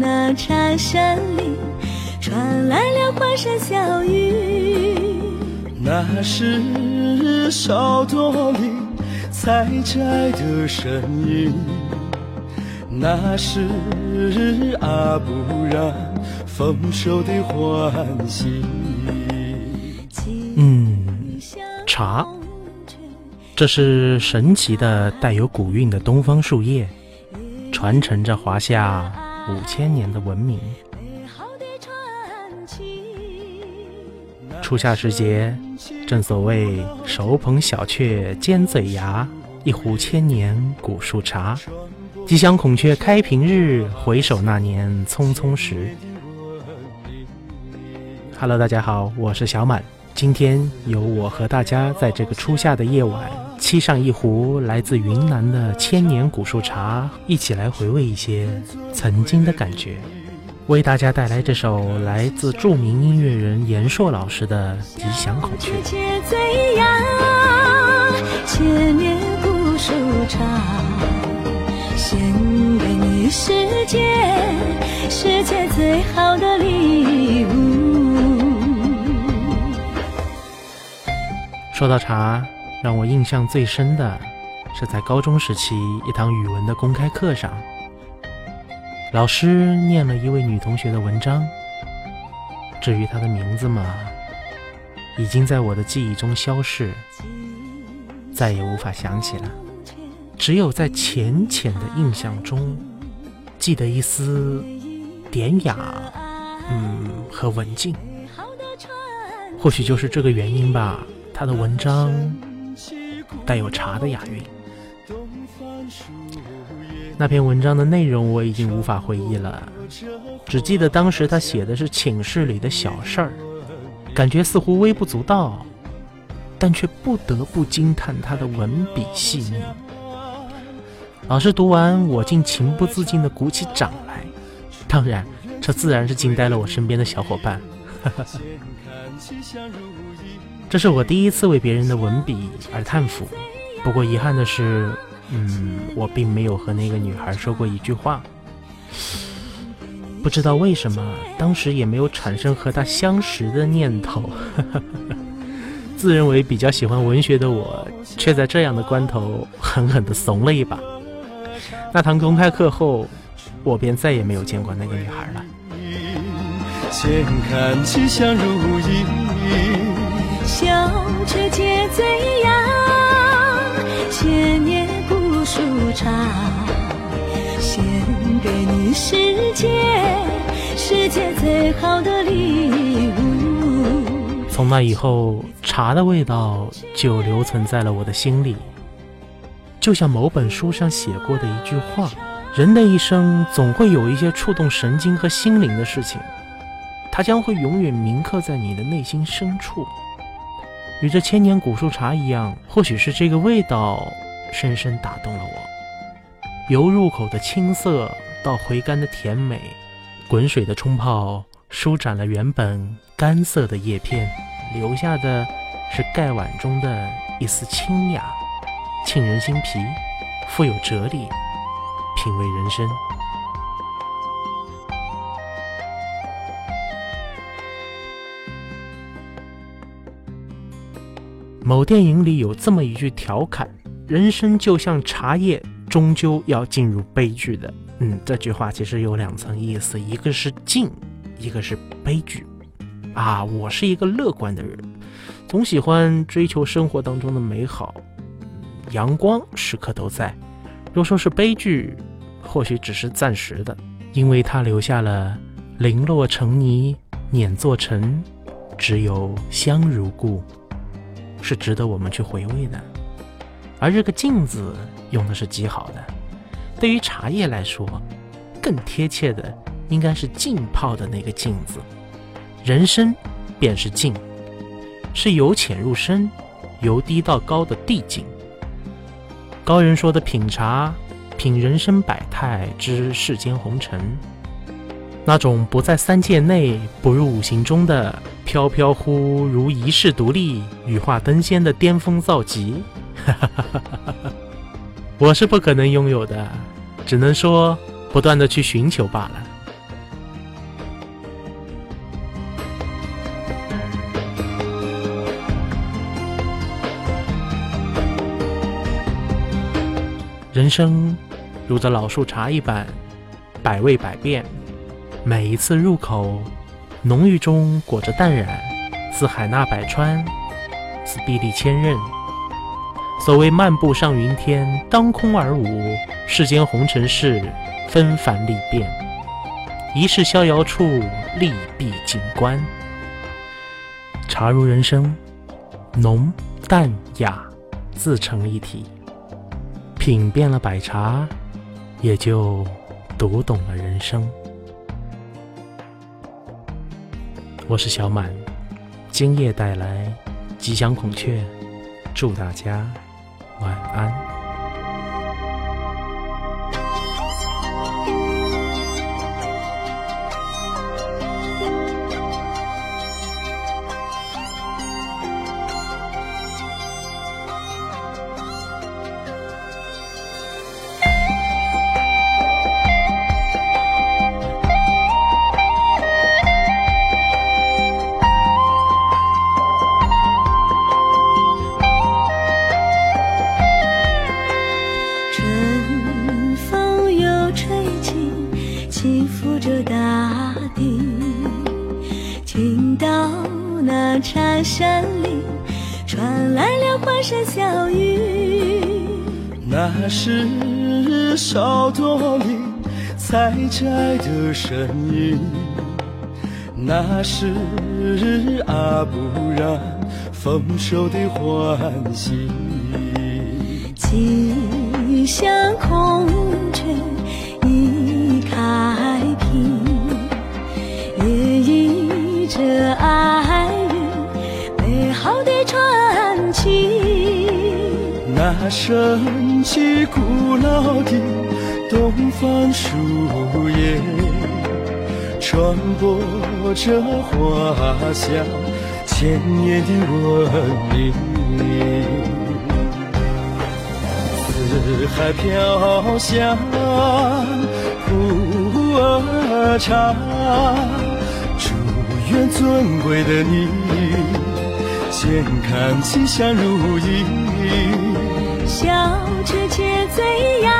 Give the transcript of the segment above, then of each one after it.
那茶山里传来了欢声笑语，那是小多林采摘的声音，那是阿布让丰收的欢喜。嗯，茶，这是神奇的带有古韵的东方树叶，传承着华夏。五千年的文明。初夏时节，正所谓手捧小雀尖嘴牙，一壶千年古树茶。吉祥孔雀开屏日，回首那年匆匆时。Hello，大家好，我是小满。今天由我和大家在这个初夏的夜晚，沏上一壶来自云南的千年古树茶，一起来回味一些曾经的感觉。为大家带来这首来自著名音乐人严硕老师的《吉祥孔雀》。千年古树茶，献给你世界，世界最好的礼物。说到茶，让我印象最深的是在高中时期一堂语文的公开课上，老师念了一位女同学的文章。至于她的名字嘛，已经在我的记忆中消逝，再也无法想起了。只有在浅浅的印象中，记得一丝典雅，嗯，和文静。或许就是这个原因吧。他的文章带有茶的雅韵。那篇文章的内容我已经无法回忆了，只记得当时他写的是寝室里的小事儿，感觉似乎微不足道，但却不得不惊叹他的文笔细腻。老师读完，我竟情不自禁地鼓起掌来，当然，这自然是惊呆了我身边的小伙伴。这是我第一次为别人的文笔而叹服，不过遗憾的是，嗯，我并没有和那个女孩说过一句话。不知道为什么，当时也没有产生和她相识的念头。自认为比较喜欢文学的我，却在这样的关头狠狠地怂了一把。那堂公开课后，我便再也没有见过那个女孩了。千看吉祥如意。小雀结嘴呀，千年古树茶，献给你世界，世界最好的礼物。从那以后，茶的味道就留存在了我的心里。就像某本书上写过的一句话：人的一生总会有一些触动神经和心灵的事情，它将会永远铭刻在你的内心深处。与这千年古树茶一样，或许是这个味道深深打动了我。由入口的青涩到回甘的甜美，滚水的冲泡舒展了原本干涩的叶片，留下的是盖碗中的一丝清雅，沁人心脾，富有哲理，品味人生。某电影里有这么一句调侃：“人生就像茶叶，终究要进入悲剧的。”嗯，这句话其实有两层意思，一个是静，一个是悲剧。啊，我是一个乐观的人，总喜欢追求生活当中的美好，阳光时刻都在。若说是悲剧，或许只是暂时的，因为它留下了“零落成泥碾作尘，只有香如故”。是值得我们去回味的，而这个“静”字用的是极好的。对于茶叶来说，更贴切的应该是浸泡的那个“静”字。人生便是镜，是由浅入深，由低到高的递进。高人说的品茶，品人生百态，知世间红尘。那种不在三界内，不入五行中的飘飘忽如，一世独立，羽化登仙的巅峰造极，哈哈哈哈哈哈，我是不可能拥有的，只能说不断的去寻求罢了。人生如这老树茶一般，百味百变。每一次入口，浓郁中裹着淡然，似海纳百川，似壁立千仞。所谓漫步上云天，当空而舞，世间红尘事，纷繁历变。一世逍遥处，利弊景观。茶如人生，浓淡雅自成一体。品遍了百茶，也就读懂了人生。我是小满，今夜带来吉祥孔雀，祝大家晚安。茶山里传来了欢声笑语，那是少多里采摘的声音，那是阿布然丰收的欢喜。吉祥孔雀已开屏，也依着爱。那神奇古老的东方树叶，传播着花香千年的文明。四海飘香普洱茶，祝愿尊贵的你健康吉祥如意。小雀且醉呀，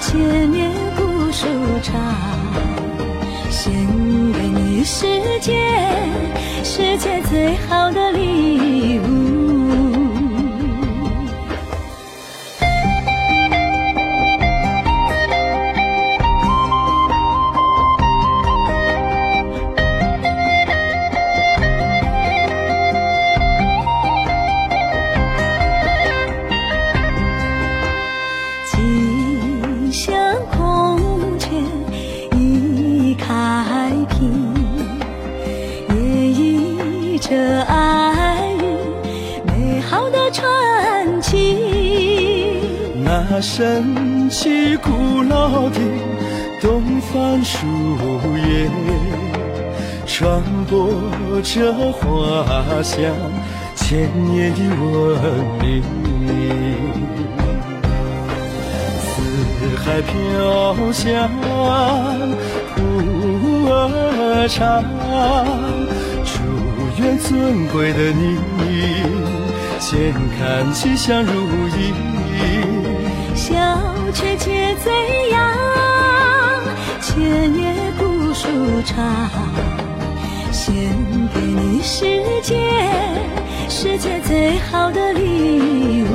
千年古树茶，献给你世界，世界最好的礼物。着爱美好的传奇那神奇古老的东方树叶，传播着花香千年的文明。四海飘香普洱茶，愿尊贵的你健康吉祥如意。小雀且醉呀，千年古树茶，献给你世界，世界最好的礼物。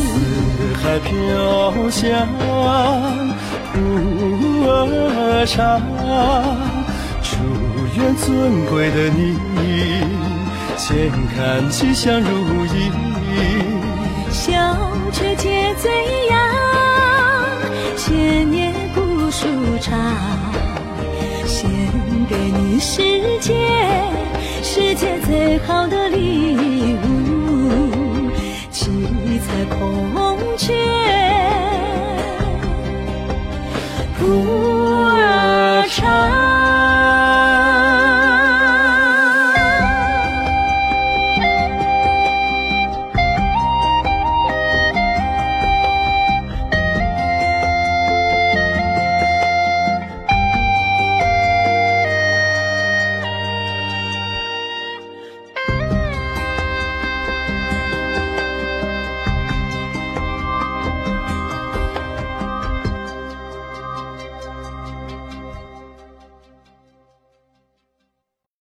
四海飘香普洱茶，尊贵的你健康吉祥如意。小雀皆醉呀，千年古树茶，献给你世界，世界最好的礼。